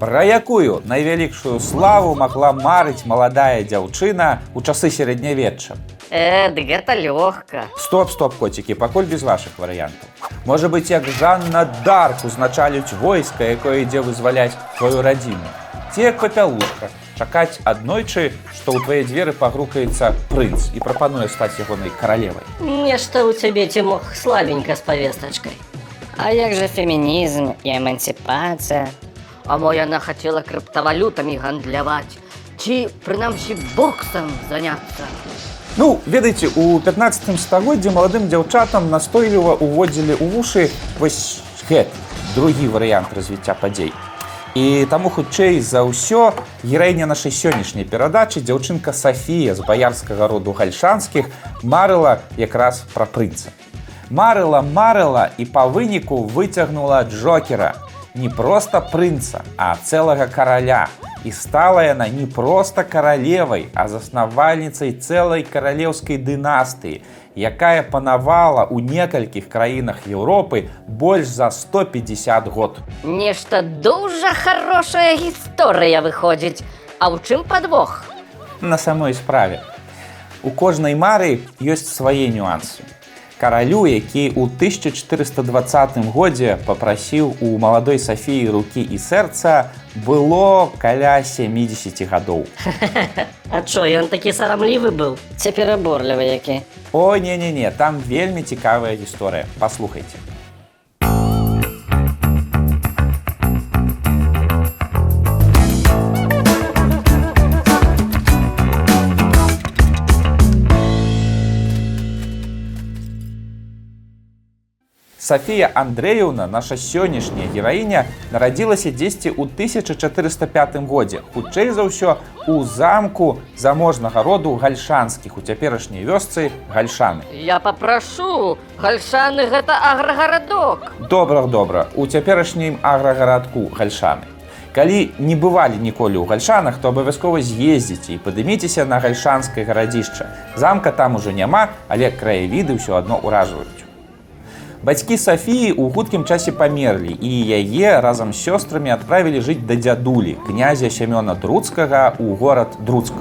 Пра якую найвялікшую славу магла марыць маладая дзяўчына ў часы сярэднявечча. Э, дык гэта лёгка. Стоп, стоп, коцікі, пакуль без вашых варыянтаў. Можа быць, як Жанна Дарк узначалюць войска, якое ідзе вызваляць тваю радзіму. Ці як папялушка, чакаць аднойчы, што ў твае дзверы пагрукаецца прынц і прапануе стаць ягонай каралевай. Нешта ў цябе ці мог слабенька з павестачкай. А як жа фемінізм і эмансіпацыя? А мо яна хацела крыптавалютамі гандляваць, ці прынамсі боксам заняцца. Ну, ведаеце, у 15 стагоддзі маладым дзяўчатам настойліва уводзілі ў вушы вось гэты другі варыянт развіцця падзей. І таму хутчэй за ўсё гераіня нашай сённяшняй перадачы дзяўчынка Сафія з баярскага роду гальшанскіх марыла якраз пра прынца. Марыла, марыла і па выніку выцягнула джокера, не проста прынца, а цэлага караля. І стала яна не проста каралевай, а заснавальніцай цэлай каралеўскай дынастыі, якая панавала ў некалькіх краінах Еўропы больш за 150 год. Нешта дужа хорошая гісторыя выходзіць. А ў чым падвох? На самой справе. У кожнай мары ёсць свае нюансы. Каралю, які ў 1420 годзе папрасіў у маладой Сафіі рукі і сэрца, было каля 70 гадоў. А чо, ён такі сарамлівы быў? Ці пераборлівы які? О, не-не-не, там вельмі цікавая гісторыя. Паслухайце. Сафія Андрэеўна, наша сённяшняя гераіня, нарадзілася дзесьці ў 1405 годзе. Хутчэй за ўсё у замку заможнага роду гальшанскіх у цяперашняй вёсцы гальшаны. Я папрашу, гальшаны гэта аграгарадок. Добра, добра, у цяперашнім аграгарадку гальшаны. Калі не бывалі ніколі ў гальшанах, то абавязкова з'ездзіце і падыміцеся на гальшанскае гарадзішча. Замка там ужо няма, але краявіды ўсё адно ўражваюць. Бацькі Сафіі ў хуткім часе памерлі і яе разам з сёстрамі адправілі жыць да дзядулі князя сямёна друцкага ў горад друцк.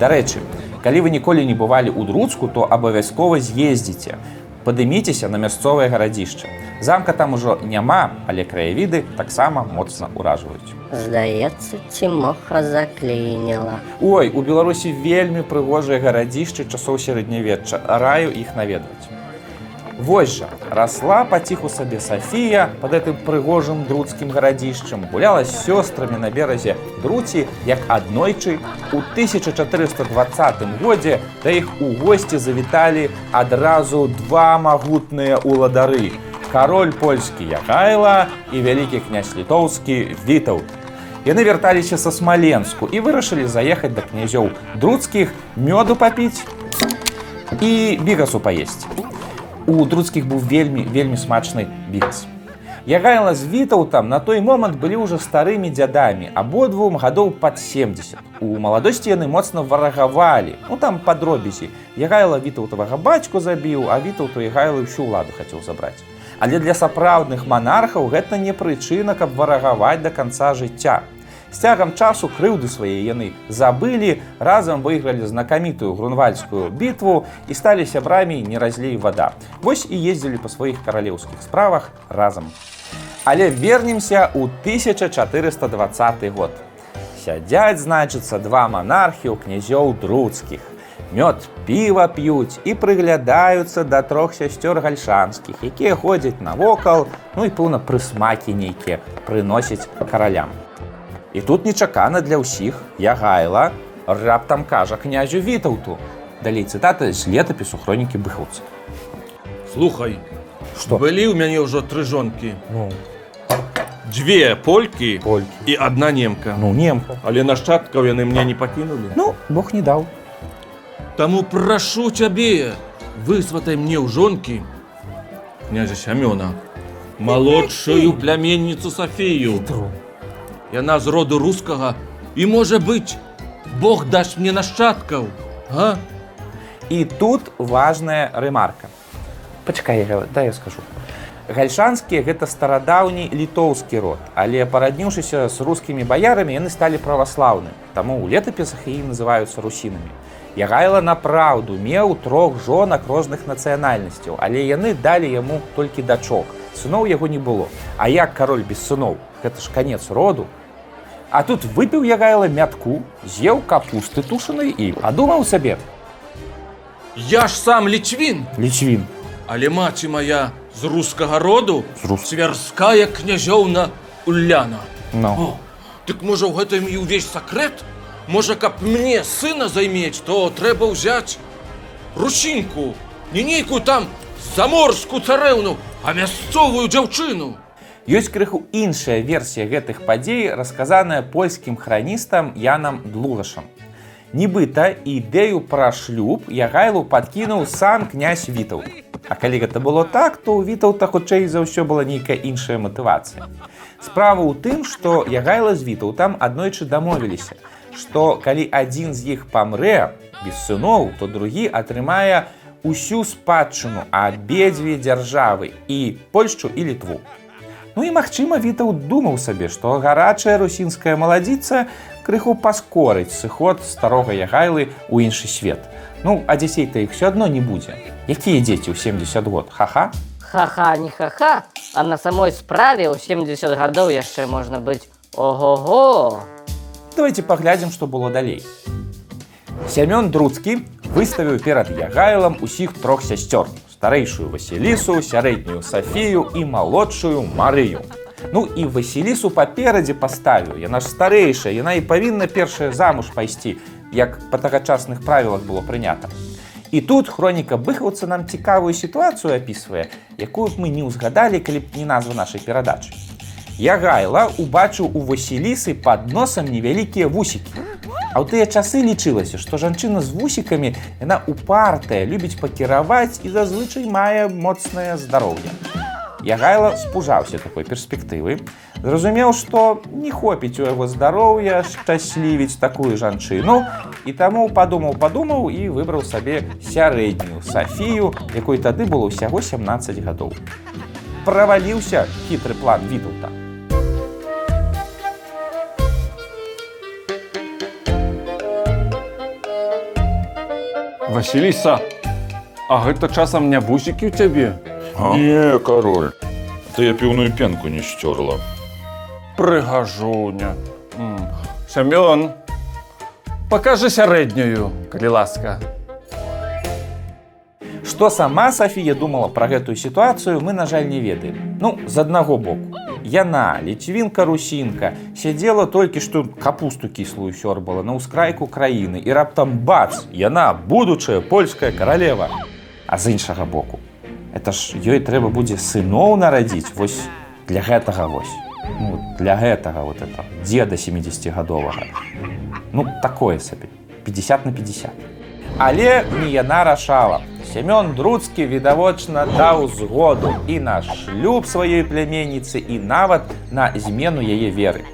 Дарэчы, калі вы ніколі не бывалі ў друцку, то абавязкова з'ездзіце. Падыміцеся на мясцовае гарадзішча. Замка там ужо няма, але краявіды таксама моцна ўражваюць. Здаецца, ці моха заклініла. Ой, у Беларусі вельмі прыгожыя гарадзішчы часоў сярэднявечча, раю іх наведваць. Вось жа расла паціху сабе Сафія под гэтым прыгожым друцкім гарадзішчам гуляла з сёстрамі на беразе друці як аднойчы у 1420 годзе да іх у госці завіталі адразу два магутныя уладары кароль польскі Ягайла і вялікі князь літоўскі вітаў. Яны вярталіся са смаленску і вырашылі заехаць да князёў друцкіх мёду папіць і бігасу паесці у друцкіх быў вельмі вельмі смачны біц. Ягайла з вітаўтам на той момант былі ўжо старымі дзядамі, абодвум гадоў пад 70. У маладосці яны моцна варагавалі. Ну там падробязі. Ягайла вітаўтавага бацьку забіў, а вітаўту Ягайлы ўсю ўладу хацеў забраць. Але для сапраўдных манархаў гэта не прычына, каб варагаваць да канца жыцця. З цягам часу крыўды свае яны забылі, разам выйгралі знакамітую грунвальскую бітву і сталі сябрамі не разлей вада. Вось і ездзілі па сваіх каралеўскіх справах разам. Але вернемся ў 1420 год. Сядзяць, значыцца, два манархі ў князёў друцкіх. Мёд піва п'юць і прыглядаюцца да трох сясцёр гальшанскіх, якія ходзяць навокал, ну і пэўна прысмакі нейкія прыносяць каралям. І тут нечакана для ўсіх Ягайла раптам кажа князю вітаўту. Далей цытата з летапісу хронікі быхаўцы. Слухай, Што? былі ў мяне ўжо тры жонкі. Ну, Дзве полькі Полькі. і адна немка. ну немка. Але нашчадкаў яны мне не пакінулі. Ну, Бог не даў. Таму прашу цябе, высватай мне ў жонкі князя Сямёна, малодшую пляменніцу Сафію. Яна з роду рускага і можа быць, Бог дасць мне нашчадкаў. А? І тут важная рэмарка. Пачакай, дай я скажу. Гальшанскія гэта старадаўні літоўскі род, але парадніўшыся з рускімі баярамі яны сталі праваслаўны. Таму ў летапісах і называюцца русінамі. Ягайла напраўду меў трох жонак розных нацыянальнасцяў, але яны далі яму толькі дачок. Сыноў яго не было. А як кароль без сыноў, гэта ж канец роду. А тут выпіў Ягайла мятку, з'еў капусты тушанай і падумаў сабе: Я ж сам лічвін, лічвін. але маці моя з рускага роду, рус- цвярская княжоўна Уляна. Ну. О, дык можа ў гэтым і ўвесь сакрэт? Можа, каб мне сына займець, то трэба ўзяць русінку, не нейкую там заморскую царэўну, а мясцовую дзяўчыну. Ёсць крыху іншая версія гэтых падзей, расказаная польскім храністам Янам Длугашам. Нібыта ідэю пра шлюб Ягайлу падкінуў сам князь Вітаў. А калі гэта было так, то ў Вітаўта хутчэй за ўсё была нейкая іншая матывацыя. Справа ў тым, што Ягайла з Вітаўтам аднойчы дамовіліся, што калі адзін з іх памрэ без сыноў, то другі атрымае усю спадчыну абедзве дзяржавы і Польшчу і літву. Ну і магчыма, Вітаў думаў сабе, што гарачая русінская маладзіца крыху паскорыць сыход старога ягайлы ў іншы свет. Ну, а дзяцей-то іх все адно не будзе. Якія дзеці ў 70 год? Ха-ха. Ха-ха, не ха-ха, а на самой справе ў 70 гадоў яшчэ можна быць ого-го. Давайте паглядзім, што было далей. Сямён Друцкі выставіў перад Ягайлам усіх трох сясцёр: старэйшую Васілісу, сярэднюю Сафію і малодшую Марыю. Ну і Васілісу паперадзе паставіў. Яна ж старэйшая, яна і павінна першая замуж пайсці, як па тагачасных правілах было прынята. І тут хроніка быхаўца нам цікавую сітуацыю апісвае, якую б мы не ўзгадалі, калі б не назва нашай перадачы. Ягайла убачыў у Васілісы пад носам невялікія вусікі. А ў тыя часы лічылася, што жанчына з вусікамі яна упартая, любіць пакіраваць і зазвычай мае моцнае здароўе. Ягайла спужаўся такой перспектывы, зразумеў, што не хопіць у яго здароўя шчаслівіць такую жанчыну і таму падумаў, падумаў і выбраў сабе сярэднюю Сафію, якой тады было ўсяго 17 гадоў. Праваліўся хітры план Вітаўта. Васіліса, а гэта часам не вусікі ў цябе? Не, король. Ты я піўную пенку не сцёрла. Прыгажуня. Сямён, пакажы сярэднюю, калі ласка. Што сама Сафія думала пра гэтую сітуацыю, мы, на жаль, не ведаем. Ну, з аднаго боку. Яна, ліцвінка-русінка, сядзела толькі што капусту кіслую сёрбала на ўскрайку краіны і раптам бац, яна будучая польская каралева. А з іншага боку. Это ж ёй трэба будзе сыноў нарадзіць вось для гэтага вось. Ну, для гэтага вот это дзеда 70гадовага. Ну, такое сабе. 50 на 50. Але не яна рашала. Семён Друцкі відавочна даў згоду і на шлюб сваёй пляменніцы і нават на змену яе веры.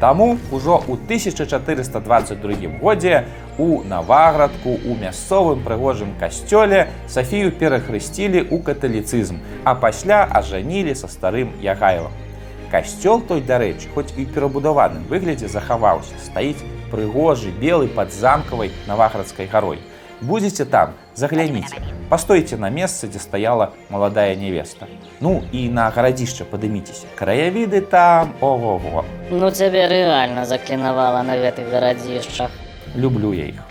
Таму ўжо ў 1422 годзе у Наваградку у мясцовым прыгожым касцёле Сафію перахрысцілі ў каталіцызм, а пасля ажанілі са старым Ягайлам. Касцёл той, дарэчы, хоць і перабудаваным выглядзе захаваўся, стаіць прыгожы белы пад замкавай наваградскай гарой. Будзеце там, загляніце, пастойце на месцы, дзе стаяла маладая невеста. Ну і на гарадзішча падыміцеся. Краявіды там ого-го. Ну цябе рэальна заклінавала на гэтых гарадзішчах. люблю я іх.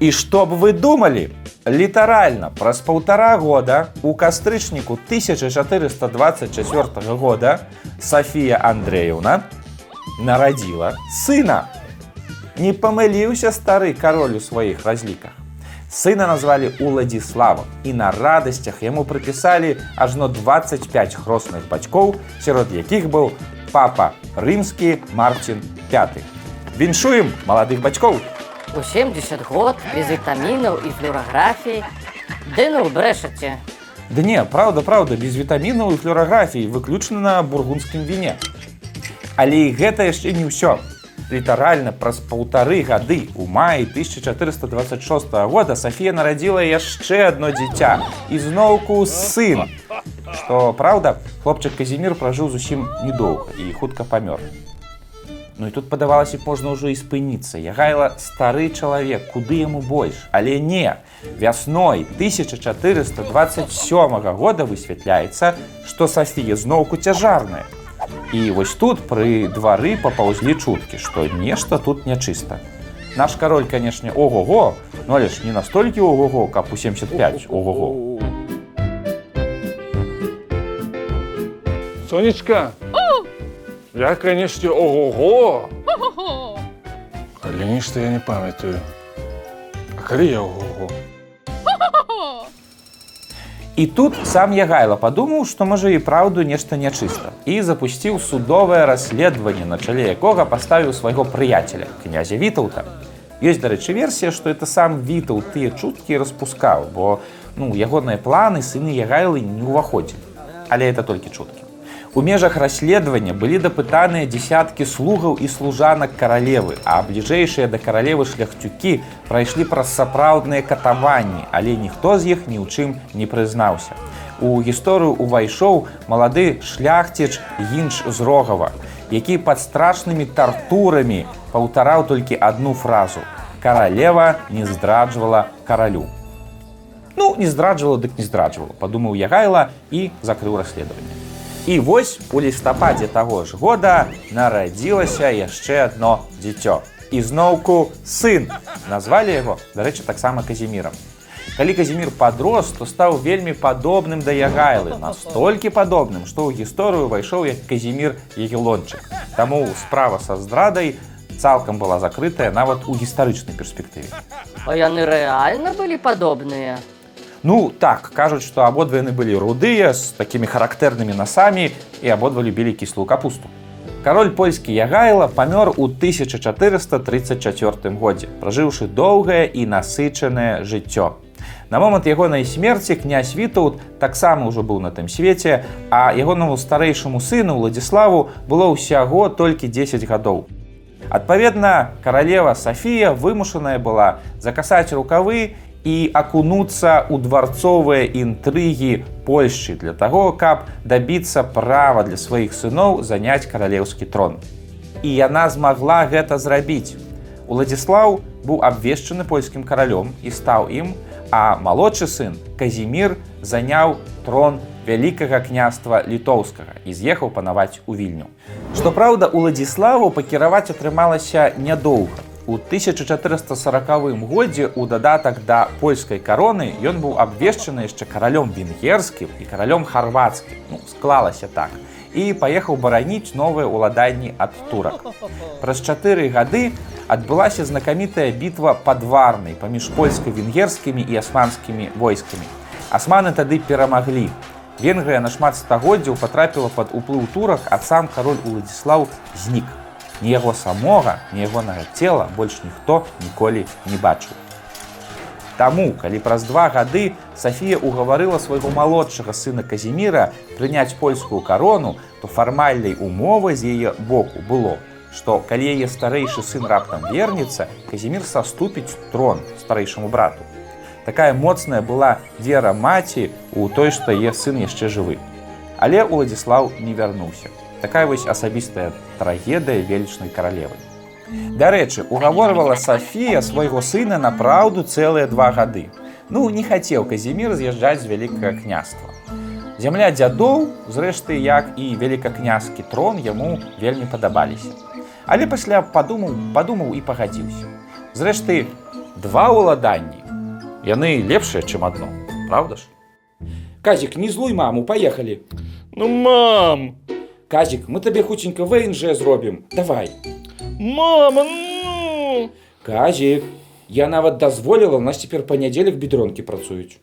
І што б вы думалі? Літаральна праз паўтара года у кастрычніку 1424 года Сафія Андреевна нарадзіла сына. Не памыліўся стары кароль у сваіх разліках. Сына назвалі Уладзіславам і на радасцях яму прыпісалі ажно 25 хросных бацькоў, сярод якіх быў папа рымскі Марцін V. Віншуем маладых бацькоў! У 70 год без вітамінаў і флюораграфіі. Ды ну брэшаце. Да не, праўда, праўда, без вітамінаў і флюораграфіі выключна на бургундскім віне. Але і гэта яшчэ не ўсё. Літаральна праз паўтары гады у маі 1426 года Сафія нарадзіла яшчэ адно дзіця і зноўку сын. Што праўда, хлопчык Казімір пражыў зусім недоўга і хутка памёр. Ну і тут падавалася б можна ўжо і спыніцца. Ягайла стары чалавек, куды яму больш, але не. Вясной 1427 года высвятляецца, што Сафія зноўку цяжарная. І вось тут пры двары папаўзлі чуткі, што нешта тут нячыста. Наш кароль, канешне, ого-го, ну але ж не настолькі ого-го, каб у 75 ого-го. Сонечка, я, конечно, ого-го. Але нешта я не памятаю. А калі я ого-го? І тут сам Ягайла падумаў, што можа і праўду нешта нячыста і запусціў судовае расследаванне, на чале якога паставіў свайго прыяцеля князя Вітаўта. Ёсць, дарэчы, версія, што это сам Вітаў тыя чуткі распускаў, бо ну, ягоныя планы сыны Ягайлы не ўваходзілі. Але это толькі чуткі. У межах расследавання былі дапытаныя дзясяткі слугаў і служанак каралевы, а бліжэйшыя да каралевы шляхцюкі прайшлі праз сапраўдныя катаванні, але ніхто з іх ні ў чым не прызнаўся. У гісторыю увайшоў малады шляхціч Гінч з рогава, які пад страшнымі тартурамі паўтараў толькі адну фразу: каралева не здраджвала каралю. Ну, не здраджвала, дык не здраджвала, падумаў Ягайла і закрыў расследаванне. І вось у лістападзе таго ж года нарадзілася яшчэ адно дзіцё. І зноўку сын назвалі яго, дарэчы, таксама казімірам. Калі казімір падрос, то стаў вельмі падобным да ягайлы, настолькі падобным, што ў гісторыю ўвайшоў як казімір егілончык. Таму справа са здрадай цалкам была закрытая нават у гістарычнай перспектыве. А яны рэальна былі падобныя. Ну так, кажуць, што абодва яны былі рудыя з такімі характэрнымі насамі і абодва любілі кіслую капусту. Кароль польскі Ягайла памёр у 1434 годзе, пражыўшы доўгае і насычанае жыццё. На момант ягонай смерці князь Вітаут таксама ўжо быў на тым свеце, а ягонаму старэйшаму сыну Владзіславу было ўсяго толькі 10 гадоў. Адпаведна, каралева Сафія вымушаная была закасаць рукавы і акунуцца ў дварцовыя інтрыгі Польшчы для таго, каб дабіцца права для сваіх сыноў заняць каралеўскі трон. І яна змагла гэта зрабіць. Уладзіслаў быў абвешчаны польскім каралём і стаў ім, а малодшы сын Казімір заняў трон вялікага княства літоўскага і з'ехаў панаваць у вільню. Што праўда, уладзіславу пакіраваць атрымалася нядоўга. У 1440 годзе у дадатак да польскай кароны ён быў абвешчаны яшчэ каралём венгерскім і каралём харвацкім. Ну, склалася так і паехаў бараніць новыя ўладанні ад турак. Праз чатыры гады адбылася знакамітая бітва падварнай паміж польска-венгерскімі і асманскімі войскамі. Асманы тады перамаглі. Венгрыя на шмат стагоддзяў патрапіла пад уплыў турак, а сам кароль Уладзіслаў знік. Ні яго самога, ні ягонага цела больш ніхто ніколі не бачыў. Таму, калі праз два гады Сафія ўгаварыла свайго малодшага сына Казіміра прыняць польскую карону, то фармальнай умовай з яе боку было, што калі яе старэйшы сын раптам вернецца, Казімір саступіць трон старэйшаму брату. Такая моцная была вера маці ў той, што яе сын яшчэ жывы. Але Уладзіслаў не вярнуўся. Такая вось асабістая трагедыя велічнай каралевы. Дарэчы, угаворвала Сафія свайго сына на праўду цэлыя два гады. Ну, не хацеў Казімір з'язджаць з вялікага княства. Зямля дзядоў, зрэшты, як і великакнязскі трон яму вельмі падабаліся. Але пасля падумаў, падумаў і пагадзіўся. Зрэшты, два ўладанні. Яны лепшыя, чым адно, Праўда ж? Казік, не злуй маму, паехалі. Ну, мам! Казік, мы табе хутенька ВНЖ зробім. Давай. Мама, ну! Казік, я нават дазволіла, у нас цяпер панядзелак бедронкі працуюць.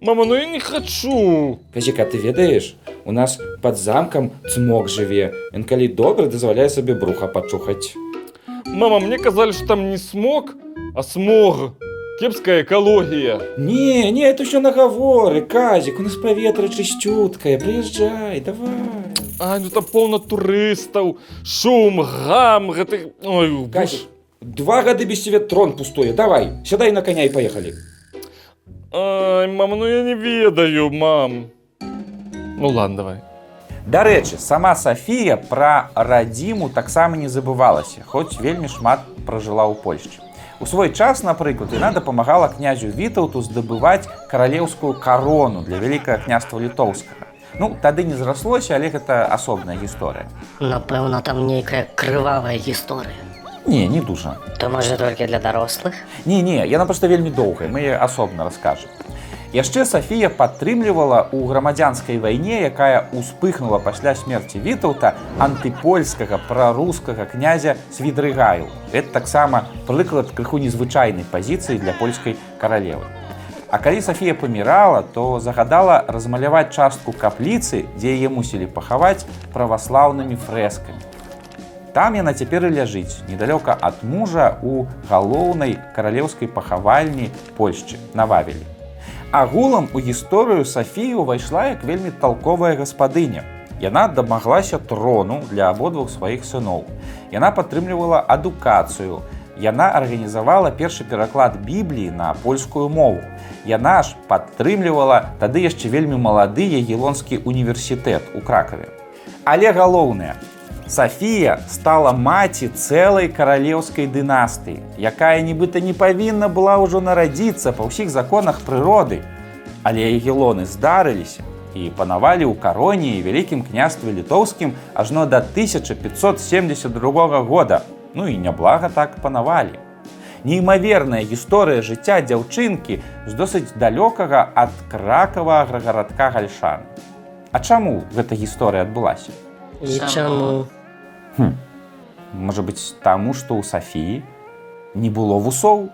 Мама, ну я не хочу! Казіка, ты ведаеш, у нас пад замкам цмок жыве. Ён калі добра дазваляе сабе бруха пачухаць. Мама, мне казалі, што там не смог, а смог. Кепская экалогія. Не, не, это ўсё нагаворы, Казік, у нас паветра чысцюткае, прыязджай, давай. Ай, ну там поўна турыстаў, шум, гам, гэты... Ой, Казік, два гады без цябе трон пустое, давай, сядай на коня і паехалі. Ай, мама, ну я не ведаю, мам. Ну ладно, давай. Дарэчы, сама Сафія пра радзіму таксама не забывалася, хоць вельмі шмат пражыла ў Польшчы. У свой час, напрыклад, яна дапамагала князю Вітаўту здабываць каралеўскую карону для вялікага княства літоўскага. Ну, тады не зраслося, але гэта асобная гісторыя. Напэўна, там нейкая крывавая гісторыя. Не, не дужа. То можа толькі для дарослых? Не, не, яна проста вельмі доўгая, мы асобна раскажам. Яшчэ Сафія падтрымлівала ў грамадзянскай вайне, якая ўспыхнула пасля смерці Вітаўта антыпольскага прарускага князя Свідрыгаю. Гэта таксама прыклад крыху незвычайнай пазіцыі для польскай каралевы. А калі Сафія памірала, то загадала размаляваць частку капліцы, дзе яе мусілі пахаваць праваслаўнымі фрэскамі. Там яна цяпер і ляжыць недалёка ад мужа у галоўнай каралеўскай пахавальні Польшчы на вавелі. Агулам у гісторыю Сафію ўвайшла як вельмі талковая гаспадыня. Яна дамаглася трону для абодвух сваіх сыноў. Яна падтрымлівала адукацыю. Яна арганізавала першы пераклад бібліі на польскую мову. Яна ж падтрымлівала тады яшчэ вельмі малады ягелонскі універсітэт у кракаве. Але галоўнае, Сафія стала маці цэлай каралеўскай дынастыі, якая нібыта не павінна была ўжо нарадзіцца па ўсіх законах прыроды. Але егелоны здарыліся і панавалі ў кароніі вялікім княстве літоўскім ажно да 1572 года. Ну і няблага так панавалі. Неймаверная гісторыя жыцця дзяўчынкі з досыць далёкага ад кракавага гарадка гальшан. А чаму гэта гісторыя адбылася? Чаму? Можа быць, таму, што ў Сафіі не было вусоў,